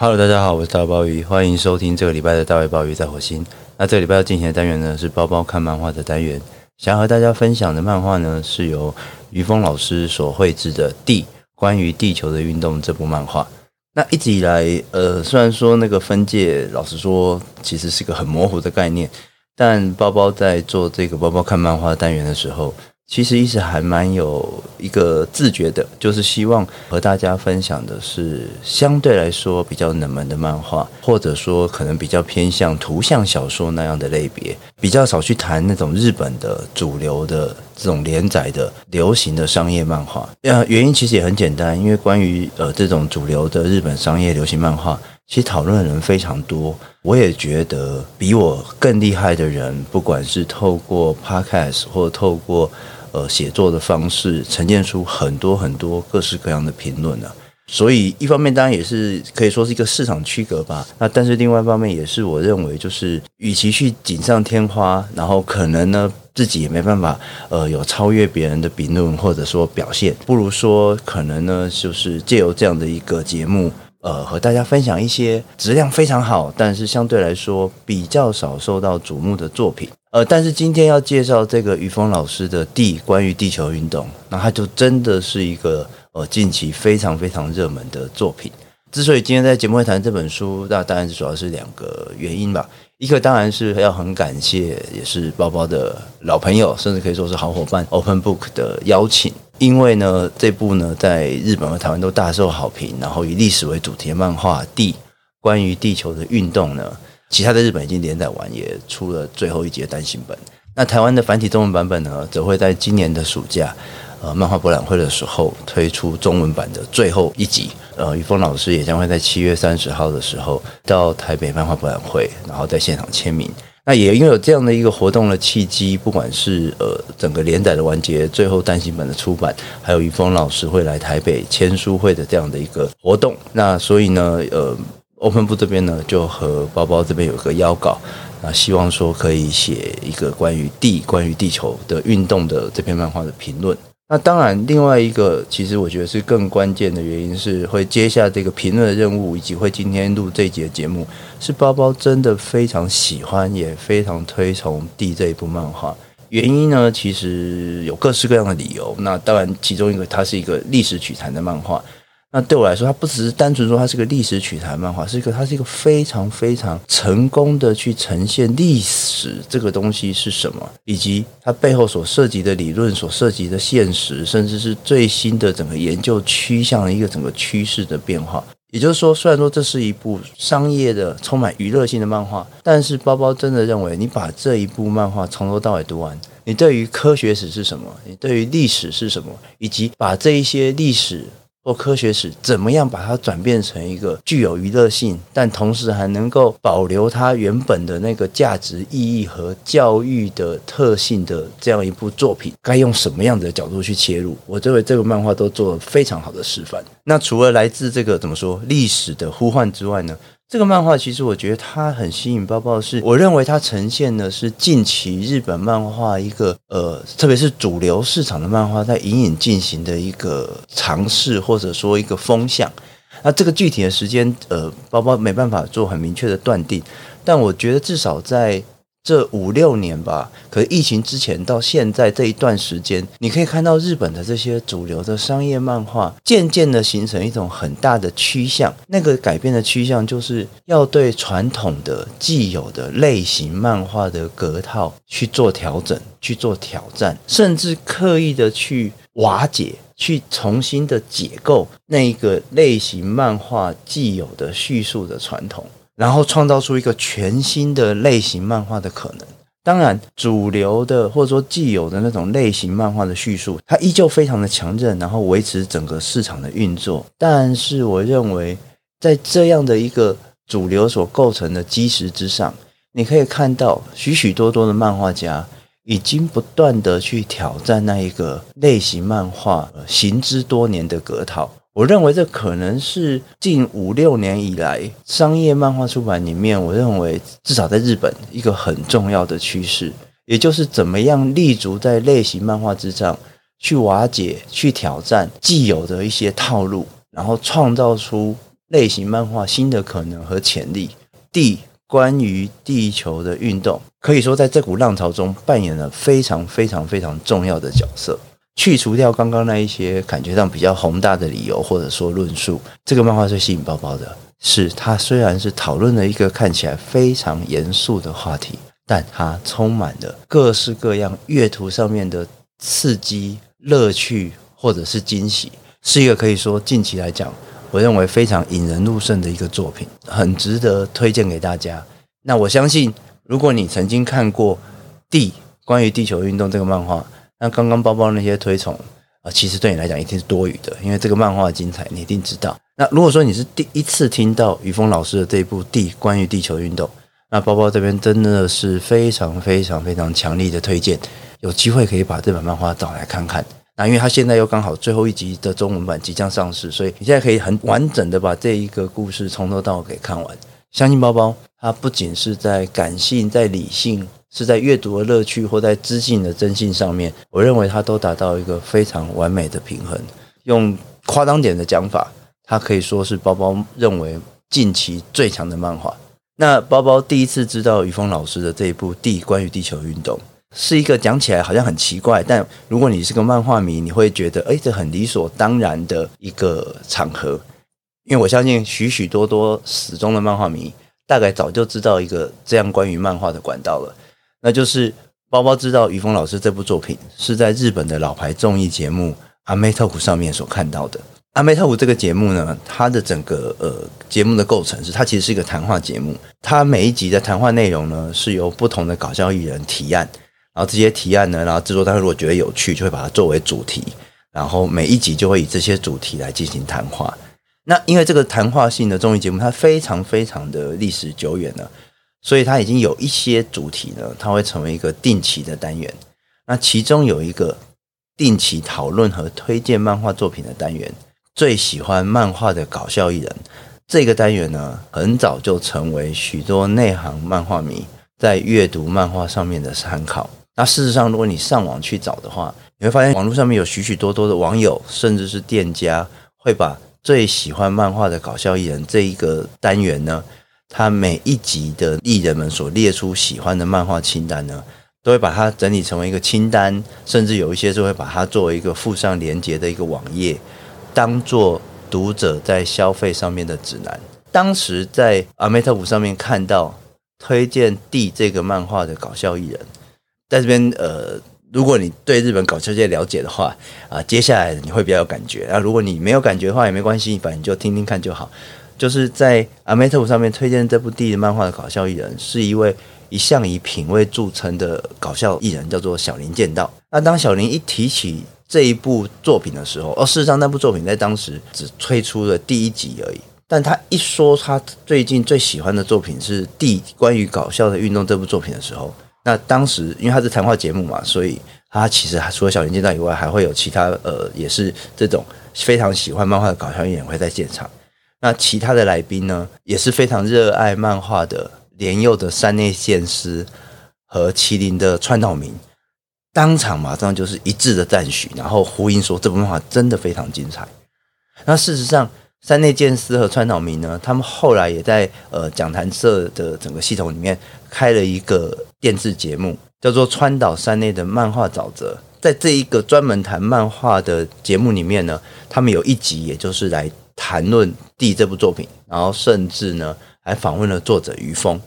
Hello，大家好，我是大鲍鱼，欢迎收听这个礼拜的大卫鲍鱼在火星。那这个礼拜要进行的单元呢，是包包看漫画的单元。想要和大家分享的漫画呢，是由于峰老师所绘制的《地关于地球的运动》这部漫画。那一直以来，呃，虽然说那个分界，老实说，其实是个很模糊的概念，但包包在做这个包包看漫画单元的时候。其实一直还蛮有一个自觉的，就是希望和大家分享的是相对来说比较冷门的漫画，或者说可能比较偏向图像小说那样的类别，比较少去谈那种日本的主流的这种连载的流行的商业漫画。呃，原因其实也很简单，因为关于呃这种主流的日本商业流行漫画，其实讨论的人非常多。我也觉得比我更厉害的人，不管是透过 Podcast 或透过呃，写作的方式呈现出很多很多各式各样的评论呢，所以一方面当然也是可以说是一个市场区隔吧。那但是另外一方面也是我认为，就是与其去锦上添花，然后可能呢自己也没办法呃有超越别人的评论或者说表现，不如说可能呢就是借由这样的一个节目，呃和大家分享一些质量非常好，但是相对来说比较少受到瞩目的作品。呃，但是今天要介绍这个于峰老师的《地关于地球运动》，那它就真的是一个呃近期非常非常热门的作品。之所以今天在节目会谈这本书，那当然是主要是两个原因吧。一个当然是要很感谢，也是包包的老朋友，甚至可以说是好伙伴 Open Book 的邀请，因为呢这部呢在日本和台湾都大受好评，然后以历史为主题的漫画《地关于地球的运动》呢。其他的日本已经连载完，也出了最后一集的单行本。那台湾的繁体中文版本呢，则会在今年的暑假，呃，漫画博览会的时候推出中文版的最后一集。呃，于峰老师也将会在七月三十号的时候到台北漫画博览会，然后在现场签名。那也因为有这样的一个活动的契机，不管是呃整个连载的完结，最后单行本的出版，还有于峰老师会来台北签书会的这样的一个活动，那所以呢，呃。Open 部这边呢，就和包包这边有个邀稿，那希望说可以写一个关于地、关于地球的运动的这篇漫画的评论。那当然，另外一个其实我觉得是更关键的原因是会接下这个评论的任务，以及会今天录这一集的节目，是包包真的非常喜欢，也非常推崇 D 这一部漫画。原因呢，其实有各式各样的理由。那当然，其中一个它是一个历史取材的漫画。那对我来说，它不只是单纯说它是个历史取材漫画，是一个它是一个非常非常成功的去呈现历史这个东西是什么，以及它背后所涉及的理论、所涉及的现实，甚至是最新的整个研究趋向的一个整个趋势的变化。也就是说，虽然说这是一部商业的、充满娱乐性的漫画，但是包包真的认为，你把这一部漫画从头到尾读完，你对于科学史是什么，你对于历史是什么，以及把这一些历史。或科学史怎么样把它转变成一个具有娱乐性，但同时还能够保留它原本的那个价值意义和教育的特性的这样一部作品，该用什么样的角度去切入？我认为这个漫画都做了非常好的示范。那除了来自这个怎么说历史的呼唤之外呢？这个漫画其实我觉得它很吸引包包是，我认为它呈现的是近期日本漫画一个呃，特别是主流市场的漫画在隐隐进行的一个尝试，或者说一个风向。那这个具体的时间，呃，包包没办法做很明确的断定，但我觉得至少在。这五六年吧，可疫情之前到现在这一段时间，你可以看到日本的这些主流的商业漫画，渐渐的形成一种很大的趋向。那个改变的趋向，就是要对传统的既有的类型漫画的格套去做调整，去做挑战，甚至刻意的去瓦解，去重新的解构那一个类型漫画既有的叙述的传统。然后创造出一个全新的类型漫画的可能。当然，主流的或者说既有的那种类型漫画的叙述，它依旧非常的强韧，然后维持整个市场的运作。但是，我认为在这样的一个主流所构成的基石之上，你可以看到许许多多的漫画家已经不断的去挑战那一个类型漫画行之多年的格套。我认为这可能是近五六年以来商业漫画出版里面，我认为至少在日本一个很重要的趋势，也就是怎么样立足在类型漫画之上，去瓦解、去挑战既有的一些套路，然后创造出类型漫画新的可能和潜力。地关于地球的运动，可以说在这股浪潮中扮演了非常非常非常重要的角色。去除掉刚刚那一些感觉上比较宏大的理由或者说论述，这个漫画最吸引包包的是，它虽然是讨论了一个看起来非常严肃的话题，但它充满了各式各样阅读上面的刺激、乐趣或者是惊喜，是一个可以说近期来讲，我认为非常引人入胜的一个作品，很值得推荐给大家。那我相信，如果你曾经看过《地关于地球运动》这个漫画，那刚刚包包那些推崇啊，其实对你来讲一定是多余的，因为这个漫画精彩，你一定知道。那如果说你是第一次听到于峰老师的这一部《地关于地球运动》，那包包这边真的是非常非常非常强力的推荐，有机会可以把这本漫画找来看看。那因为它现在又刚好最后一集的中文版即将上市，所以你现在可以很完整的把这一个故事从头到尾给看完。相信包包，它不仅是在感性，在理性。是在阅读的乐趣或在知性的真性上面，我认为它都达到一个非常完美的平衡。用夸张点的讲法，它可以说是包包认为近期最强的漫画。那包包第一次知道于峰老师的这一部《地关于地球运动》，是一个讲起来好像很奇怪，但如果你是个漫画迷，你会觉得诶，这很理所当然的一个场合。因为我相信许许多多死忠的漫画迷，大概早就知道一个这样关于漫画的管道了。那就是包包知道于峰老师这部作品是在日本的老牌综艺节目《阿妹特虎》上面所看到的。《阿妹特虎》这个节目呢，它的整个呃节目的构成是，它其实是一个谈话节目。它每一集的谈话内容呢，是由不同的搞笑艺人提案，然后这些提案呢，然后制作单位如果觉得有趣，就会把它作为主题，然后每一集就会以这些主题来进行谈话。那因为这个谈话性的综艺节目，它非常非常的历史久远了。所以它已经有一些主题呢，它会成为一个定期的单元。那其中有一个定期讨论和推荐漫画作品的单元，最喜欢漫画的搞笑艺人。这个单元呢，很早就成为许多内行漫画迷在阅读漫画上面的参考。那事实上，如果你上网去找的话，你会发现网络上面有许许多多的网友，甚至是店家，会把最喜欢漫画的搞笑艺人这一个单元呢。他每一集的艺人们所列出喜欢的漫画清单呢，都会把它整理成为一个清单，甚至有一些是会把它作为一个附上连接的一个网页，当做读者在消费上面的指南。当时在阿美特五上面看到推荐地这个漫画的搞笑艺人，在这边呃，如果你对日本搞笑界了解的话啊，接下来你会比较有感觉啊。如果你没有感觉的话也没关系，反正就听听看就好。就是在阿美特上面推荐这部地的漫画的搞笑艺人，是一位一向以品味著称的搞笑艺人，叫做小林剑道。那当小林一提起这一部作品的时候，哦，事实上那部作品在当时只推出了第一集而已。但他一说他最近最喜欢的作品是《地关于搞笑的运动》这部作品的时候，那当时因为他是谈话节目嘛，所以他其实除了小林健道以外，还会有其他呃，也是这种非常喜欢漫画的搞笑艺人会在现场。那其他的来宾呢，也是非常热爱漫画的莲佑的山内健司和麒麟的川岛明，当场马上就是一致的赞许，然后呼应说这部漫画真的非常精彩。那事实上，山内健司和川岛明呢，他们后来也在呃讲谈社的整个系统里面开了一个电视节目，叫做川岛山内的漫画沼泽。在这一个专门谈漫画的节目里面呢，他们有一集也就是来。谈论地这部作品，然后甚至呢还访问了作者于峰，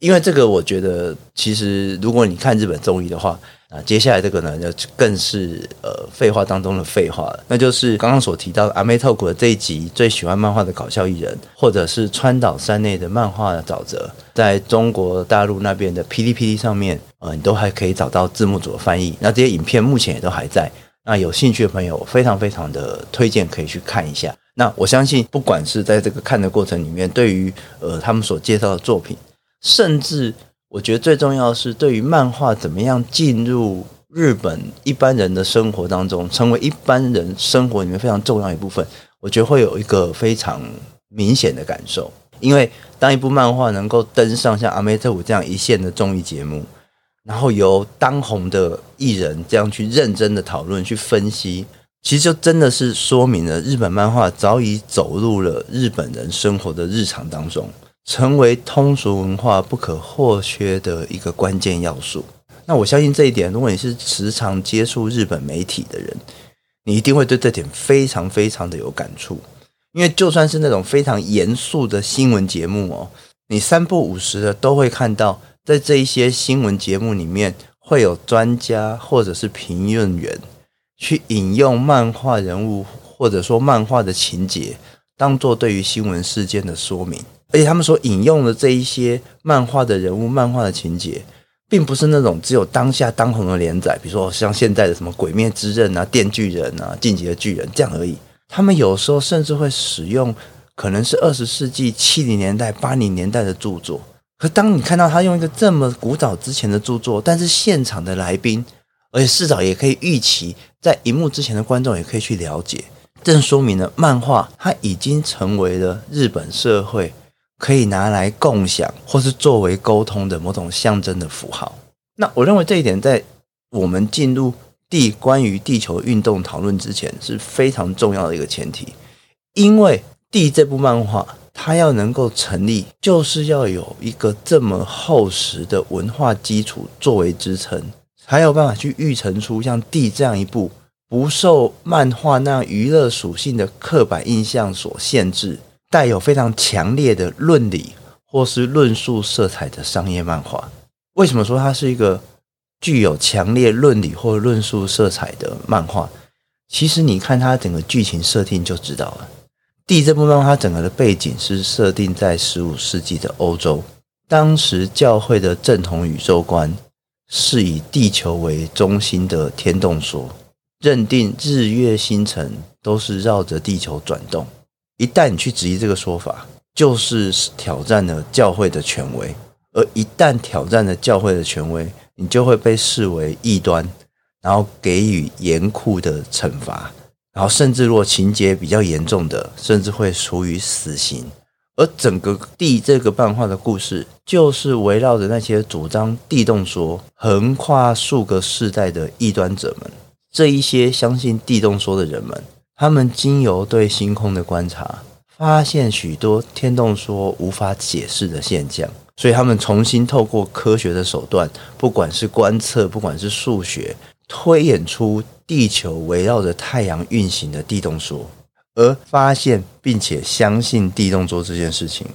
因为这个我觉得其实如果你看日本综艺的话啊，接下来这个呢就更是呃废话当中的废话了，那就是刚刚所提到的阿妹透谷的这一集最喜欢漫画的搞笑艺人，或者是川岛山内的漫画的沼泽，在中国大陆那边的哔哩哔哩上面，呃，你都还可以找到字幕组的翻译，那这些影片目前也都还在，那有兴趣的朋友非常非常的推荐可以去看一下。那我相信，不管是在这个看的过程里面，对于呃他们所介绍的作品，甚至我觉得最重要的是，对于漫画怎么样进入日本一般人的生活当中，成为一般人生活里面非常重要一部分，我觉得会有一个非常明显的感受。因为当一部漫画能够登上像阿梅特伍这样一线的综艺节目，然后由当红的艺人这样去认真的讨论、去分析。其实就真的是说明了日本漫画早已走入了日本人生活的日常当中，成为通俗文化不可或缺的一个关键要素。那我相信这一点，如果你是时常接触日本媒体的人，你一定会对这点非常非常的有感触。因为就算是那种非常严肃的新闻节目哦，你三不五时的都会看到，在这一些新闻节目里面，会有专家或者是评论员去引用漫画人物或者说漫画的情节，当做对于新闻事件的说明。而且他们所引用的这一些漫画的人物、漫画的情节，并不是那种只有当下当红的连载，比如说像现在的什么《鬼灭之刃》啊、《电锯人》啊、《进击的巨人》这样而已。他们有时候甚至会使用可能是二十世纪七零年代、八零年代的著作。可当你看到他用一个这么古早之前的著作，但是现场的来宾，而且至少也可以预期，在荧幕之前的观众也可以去了解，正说明了漫画它已经成为了日本社会可以拿来共享或是作为沟通的某种象征的符号。那我认为这一点在我们进入。地关于地球运动讨论之前是非常重要的一个前提，因为地这部漫画它要能够成立，就是要有一个这么厚实的文化基础作为支撑，还有办法去育成出像地这样一部不受漫画那样娱乐属性的刻板印象所限制，带有非常强烈的论理或是论述色彩的商业漫画。为什么说它是一个？具有强烈论理或论述色彩的漫画，其实你看它整个剧情设定就知道了。地这部漫画它整个的背景是设定在十五世纪的欧洲，当时教会的正统宇宙观是以地球为中心的天动说，认定日月星辰都是绕着地球转动。一旦你去质疑这个说法，就是挑战了教会的权威，而一旦挑战了教会的权威，你就会被视为异端，然后给予严酷的惩罚，然后甚至如果情节比较严重的，甚至会处以死刑。而整个地这个漫画的故事，就是围绕着那些主张地动说、横跨数个世代的异端者们。这一些相信地动说的人们，他们经由对星空的观察，发现许多天动说无法解释的现象。所以他们重新透过科学的手段，不管是观测，不管是数学，推演出地球围绕着太阳运行的地动说，而发现并且相信地动说这件事情，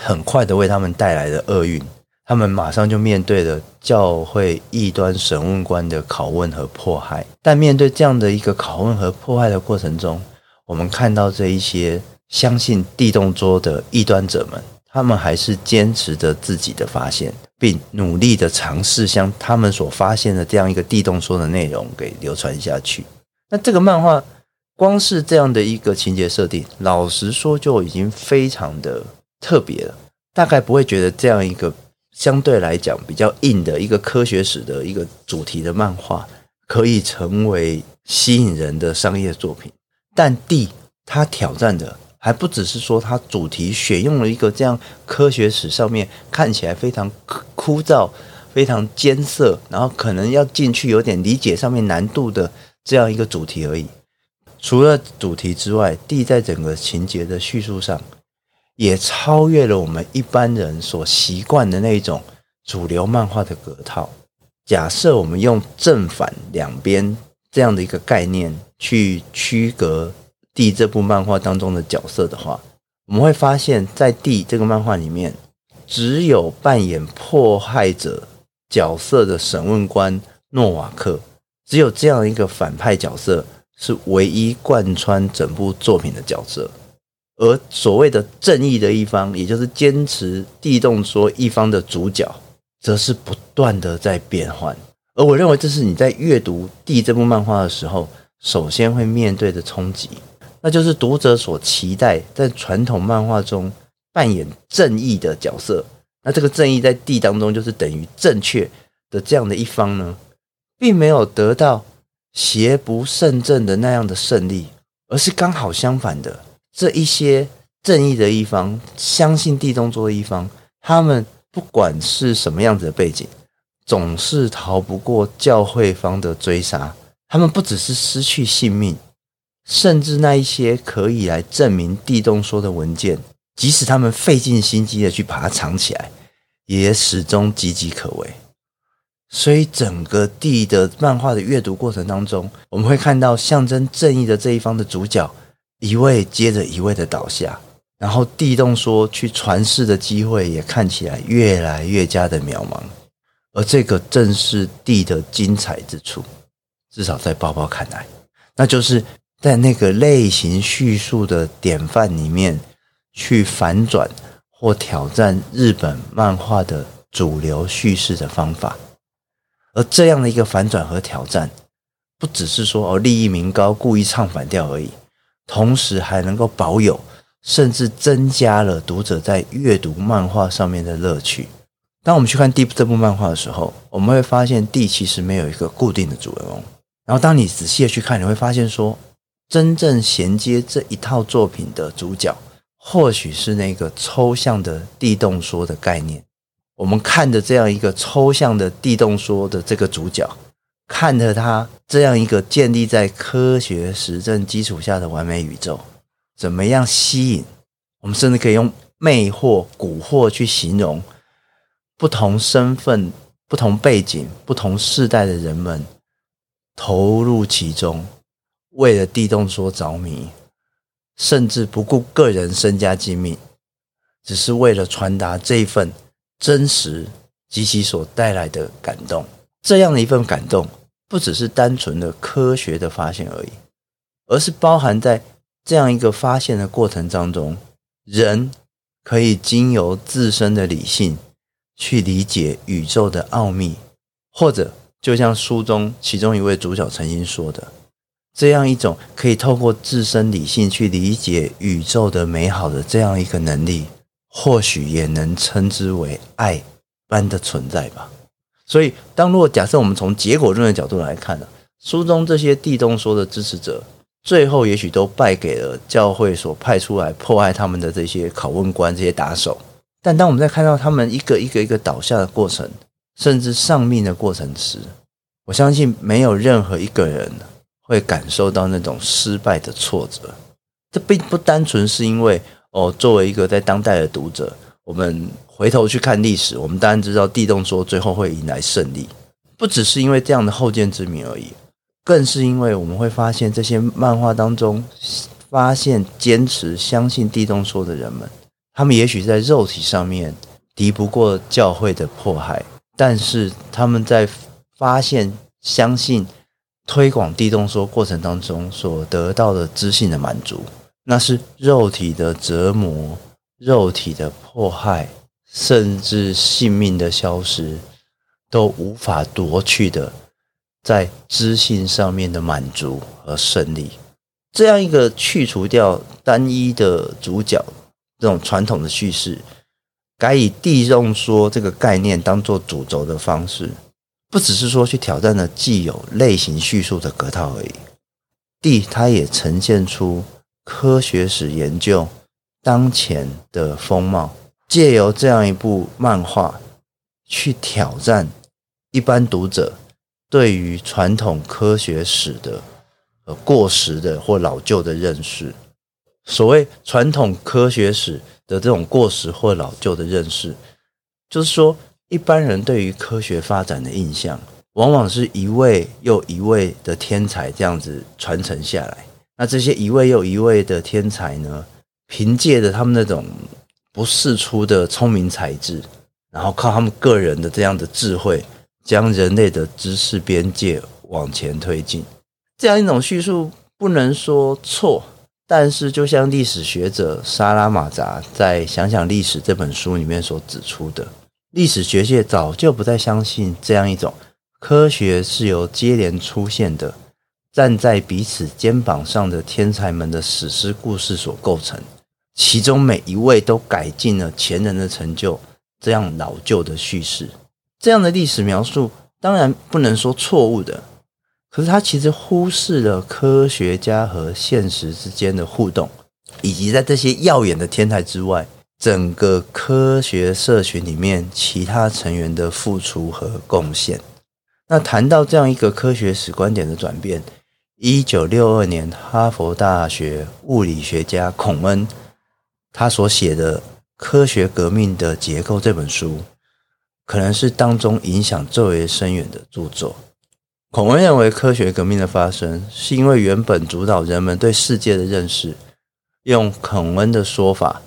很快的为他们带来了厄运。他们马上就面对了教会异端审问官的拷问和迫害。但面对这样的一个拷问和迫害的过程中，我们看到这一些相信地动说的异端者们。他们还是坚持着自己的发现，并努力的尝试将他们所发现的这样一个地动说的内容给流传下去。那这个漫画光是这样的一个情节设定，老实说就已经非常的特别了。大概不会觉得这样一个相对来讲比较硬的一个科学史的一个主题的漫画，可以成为吸引人的商业作品。但 D 它挑战的。还不只是说它主题选用了一个这样科学史上面看起来非常枯燥、非常艰涩，然后可能要进去有点理解上面难度的这样一个主题而已。除了主题之外，地在整个情节的叙述上也超越了我们一般人所习惯的那种主流漫画的格套。假设我们用正反两边这样的一个概念去区隔。地这部漫画当中的角色的话，我们会发现，在地这个漫画里面，只有扮演迫害者角色的审问官诺瓦克，只有这样一个反派角色是唯一贯穿整部作品的角色。而所谓的正义的一方，也就是坚持地动说一方的主角，则是不断的在变换。而我认为，这是你在阅读地这部漫画的时候，首先会面对的冲击。那就是读者所期待在传统漫画中扮演正义的角色。那这个正义在地当中就是等于正确的这样的一方呢，并没有得到邪不胜正的那样的胜利，而是刚好相反的，这一些正义的一方，相信地动说的一方，他们不管是什么样子的背景，总是逃不过教会方的追杀。他们不只是失去性命。甚至那一些可以来证明地动说的文件，即使他们费尽心机的去把它藏起来，也始终岌岌可危。所以，整个地的漫画的阅读过程当中，我们会看到象征正义的这一方的主角，一位接着一位的倒下，然后地动说去传世的机会也看起来越来越加的渺茫。而这个正是地的精彩之处，至少在包包看来，那就是在那个类型叙述的典范里面，去反转或挑战日本漫画的主流叙事的方法。而这样的一个反转和挑战，不只是说哦利益名高，故意唱反调而已，同时还能够保有，甚至增加了读者在阅读漫画上面的乐趣。当我们去看《Deep》这部漫画的时候，我们会发现地其实没有一个固定的主人翁。然后当你仔细的去看，你会发现说，真正衔接这一套作品的主角，或许是那个抽象的地动说的概念。我们看着这样一个抽象的地动说的这个主角，看着他这样一个建立在科学实证基础下的完美宇宙，怎么样吸引？我们甚至可以用魅惑、蛊惑去形容不同身份、不同背景、不同世代的人们投入其中，为了地动说着迷，甚至不顾个人身家性命，只是为了传达这一份。真实及其所带来的感动，这样的一份感动，不只是单纯的科学的发现而已，而是包含在这样一个发现的过程当中，人可以经由自身的理性去理解宇宙的奥秘，或者就像书中其中一位主角曾经说的，这样一种可以透过自身理性去理解宇宙的美好的这样一个能力。或许也能称之为爱般的存在吧。所以，当如果假设我们从结果论的角度来看呢，书中这些地动说的支持者，最后也许都败给了教会所派出来迫害他们的这些拷问官、这些打手。但当我们在看到他们一个一个一个倒下的过程，甚至丧命的过程时，我相信没有任何一个人会感受到那种失败的挫折。这并不单纯是因为。哦，作为一个在当代的读者，我们回头去看历史，我们当然知道地动说最后会迎来胜利，不只是因为这样的后见之明而已，更是因为我们会发现这些漫画当中发现坚持相信地动说的人们，他们也许在肉体上面敌不过教会的迫害，但是他们在发现、相信、推广地动说过程当中所得到的知性的满足。那是肉体的折磨、肉体的迫害，甚至性命的消失，都无法夺去的，在知性上面的满足和胜利。这样一个去除掉单一的主角这种传统的叙事，改以地用说这个概念当做主轴的方式，不只是说去挑战了既有类型叙述的格套而已。地，它也呈现出。科学史研究当前的风貌，借由这样一部漫画去挑战一般读者对于传统科学史的呃过时的或老旧的认识。所谓传统科学史的这种过时或老旧的认识，就是说一般人对于科学发展的印象，往往是一位又一位的天才这样子传承下来。那这些一位又一位的天才呢，凭借着他们那种不世出的聪明才智，然后靠他们个人的这样的智慧，将人类的知识边界往前推进。这样一种叙述不能说错，但是就像历史学者沙拉马扎在《想想历史》这本书里面所指出的，历史学界早就不再相信这样一种科学是由接连出现的。站在彼此肩膀上的天才们的史诗故事所构成，其中每一位都改进了前人的成就，这样老旧的叙事，这样的历史描述当然不能说错误的，可是它其实忽视了科学家和现实之间的互动，以及在这些耀眼的天才之外，整个科学社群里面其他成员的付出和贡献。那谈到这样一个科学史观点的转变。一九六二年，哈佛大学物理学家孔恩他所写的《科学革命的结构》这本书，可能是当中影响最为深远的著作。孔恩认为，科学革命的发生是因为原本主导人们对世界的认识，用孔恩的说法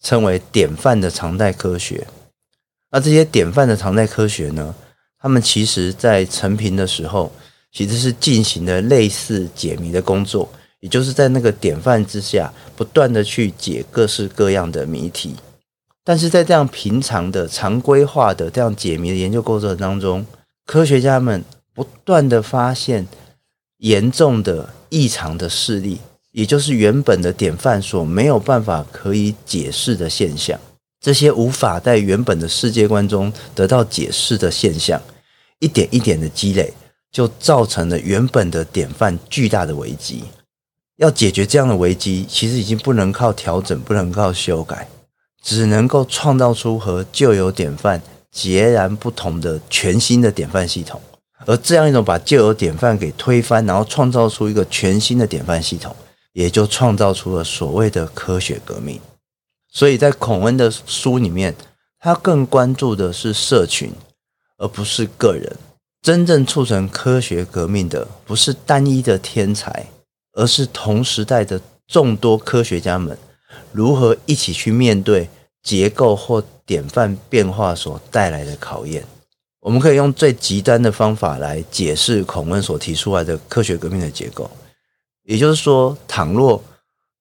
称为典范的常态科学。那这些典范的常态科学呢，他们其实在成平的时候。其实是进行的类似解谜的工作，也就是在那个典范之下，不断的去解各式各样的谜题。但是在这样平常的、常规化的这样解谜的研究过程当中，科学家们不断的发现严重的异常的事例，也就是原本的典范所没有办法可以解释的现象。这些无法在原本的世界观中得到解释的现象，一点一点的积累。就造成了原本的典范巨大的危机。要解决这样的危机，其实已经不能靠调整，不能靠修改，只能够创造出和旧有典范截然不同的全新的典范系统。而这样一种把旧有典范给推翻，然后创造出一个全新的典范系统，也就创造出了所谓的科学革命。所以在孔恩的书里面，他更关注的是社群，而不是个人。真正促成科学革命的不是单一的天才，而是同时代的众多科学家们如何一起去面对结构或典范变化所带来的考验。我们可以用最极端的方法来解释孔恩所提出来的科学革命的结构，也就是说，倘若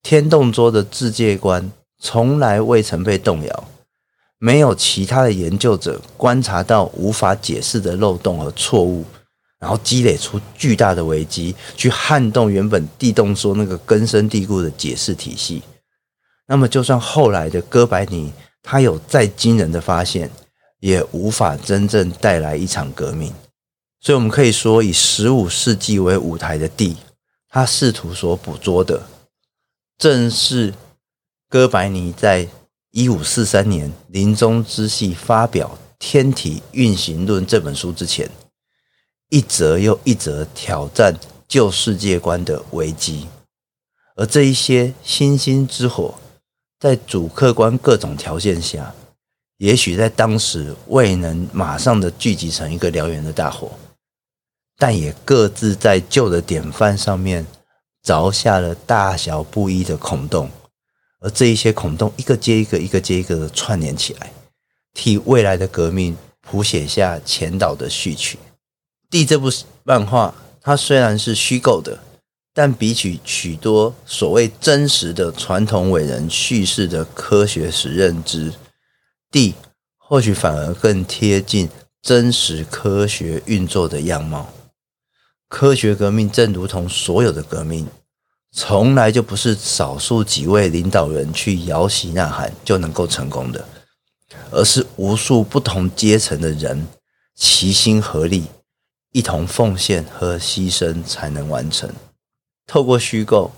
天动说的自界观从来未曾被动摇。没有其他的研究者观察到无法解释的漏洞和错误，然后积累出巨大的危机，去撼动原本地动说那个根深蒂固的解释体系。那么，就算后来的哥白尼他有再惊人的发现，也无法真正带来一场革命。所以，我们可以说，以十五世纪为舞台的地，他试图所捕捉的，正是哥白尼在。一五四三年临终之际发表《天体运行论》这本书之前，一则又一则挑战旧世界观的危机，而这一些星星之火，在主客观各种条件下，也许在当时未能马上的聚集成一个燎原的大火，但也各自在旧的典范上面凿下了大小不一的孔洞。而这一些孔洞，一个接一个，一个接一个的串联起来，替未来的革命谱写下前导的序曲。蒂这部漫画，它虽然是虚构的，但比起许多所谓真实的传统伟人叙事的科学史认知，蒂或许反而更贴近真实科学运作的样貌。科学革命正如同所有的革命。从来就不是少数几位领导人去摇旗呐喊就能够成功的，而是无数不同阶层的人齐心合力，一同奉献和牺牲才能完成。透过虚构，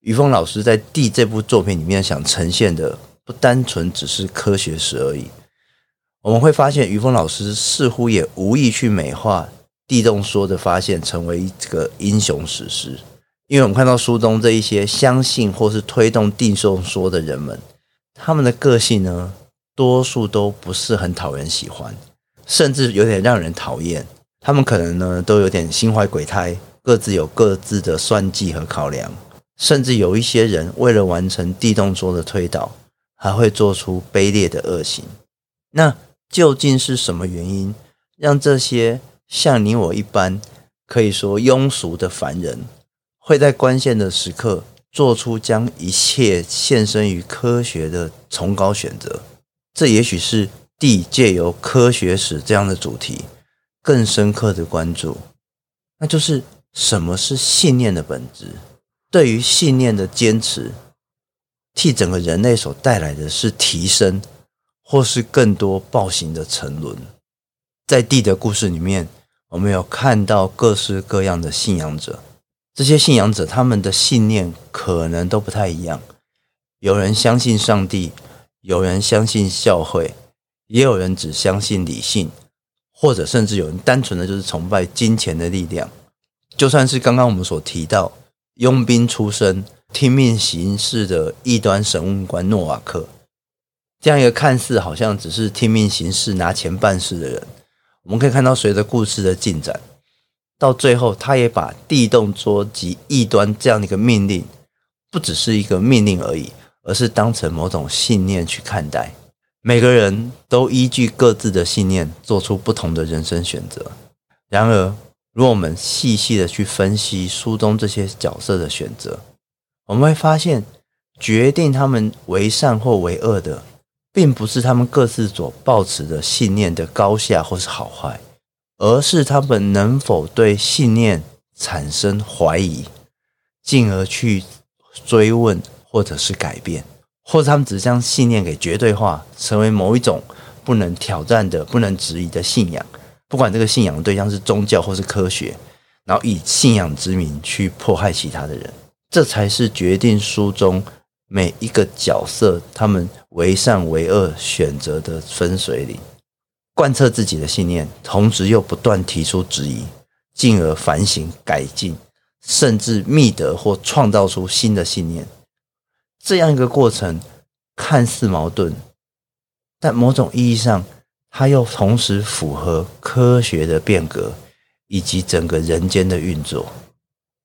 于峰老师在《地》这部作品里面想呈现的，不单纯只是科学史而已。我们会发现，于峰老师似乎也无意去美化地动说的发现，成为一个英雄史诗。因为我们看到书中这一些相信或是推动地动说的人们，他们的个性呢，多数都不是很讨人喜欢，甚至有点让人讨厌。他们可能呢，都有点心怀鬼胎，各自有各自的算计和考量，甚至有一些人为了完成地动说的推导，还会做出卑劣的恶行。那究竟是什么原因，让这些像你我一般可以说庸俗的凡人，会在关键的时刻做出将一切献身于科学的崇高选择，这也许是地借由科学史这样的主题更深刻的关注，那就是什么是信念的本质？对于信念的坚持，替整个人类所带来的是提升，或是更多暴行的沉沦？在地的故事里面，我们有看到各式各样的信仰者。这些信仰者，他们的信念可能都不太一样。有人相信上帝，有人相信教会，也有人只相信理性，或者甚至有人单纯的就是崇拜金钱的力量。就算是刚刚我们所提到佣兵出身、听命行事的异端审问官诺瓦克，这样一个看似好像只是听命行事、拿钱办事的人，我们可以看到，随着故事的进展，到最后，他也把地动说及异端这样的一个命令，不只是一个命令而已，而是当成某种信念去看待。每个人都依据各自的信念做出不同的人生选择。然而，如果我们细细的去分析书中这些角色的选择，我们会发现，决定他们为善或为恶的，并不是他们各自所抱持的信念的高下或是好坏，而是他们能否对信念产生怀疑，进而去追问或者是改变。或者他们只将信念给绝对化，成为某一种不能挑战的、不能质疑的信仰。不管这个信仰的对象是宗教或是科学，然后以信仰之名去迫害其他的人，这才是决定书中每一个角色他们为善为恶选择的分水岭。贯彻自己的信念，同时又不断提出质疑，进而反省改进，甚至觅得或创造出新的信念。这样一个过程看似矛盾，但某种意义上，它又同时符合科学的变革以及整个人间的运作。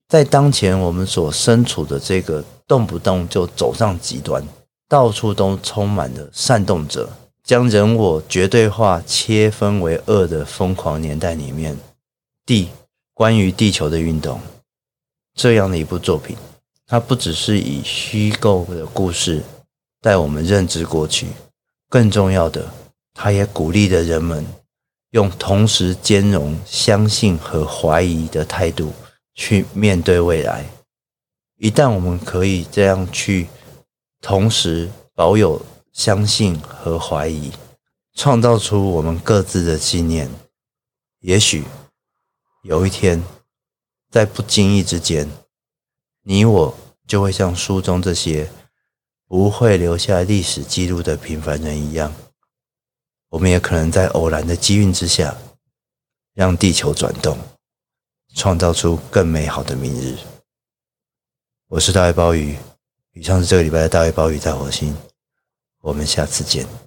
在当前我们所身处的这个动不动就走上极端、到处都充满了煽动者、将人我绝对化、切分为二的疯狂年代里面，《地关于地球的运动》这样的一部作品。它不只是以虚构的故事带我们认知过去，更重要的，它也鼓励着人们用同时兼容相信和怀疑的态度去面对未来。一旦我们可以这样去同时保有相信和怀疑，创造出我们各自的信念，也许有一天，在不经意之间。你我就会像书中这些不会留下历史记录的平凡人一样，我们也可能在偶然的机运之下，让地球转动，创造出更美好的明日。我是大爱鲍鱼，以上是这个礼拜的大爱鲍鱼在火星，我们下次见。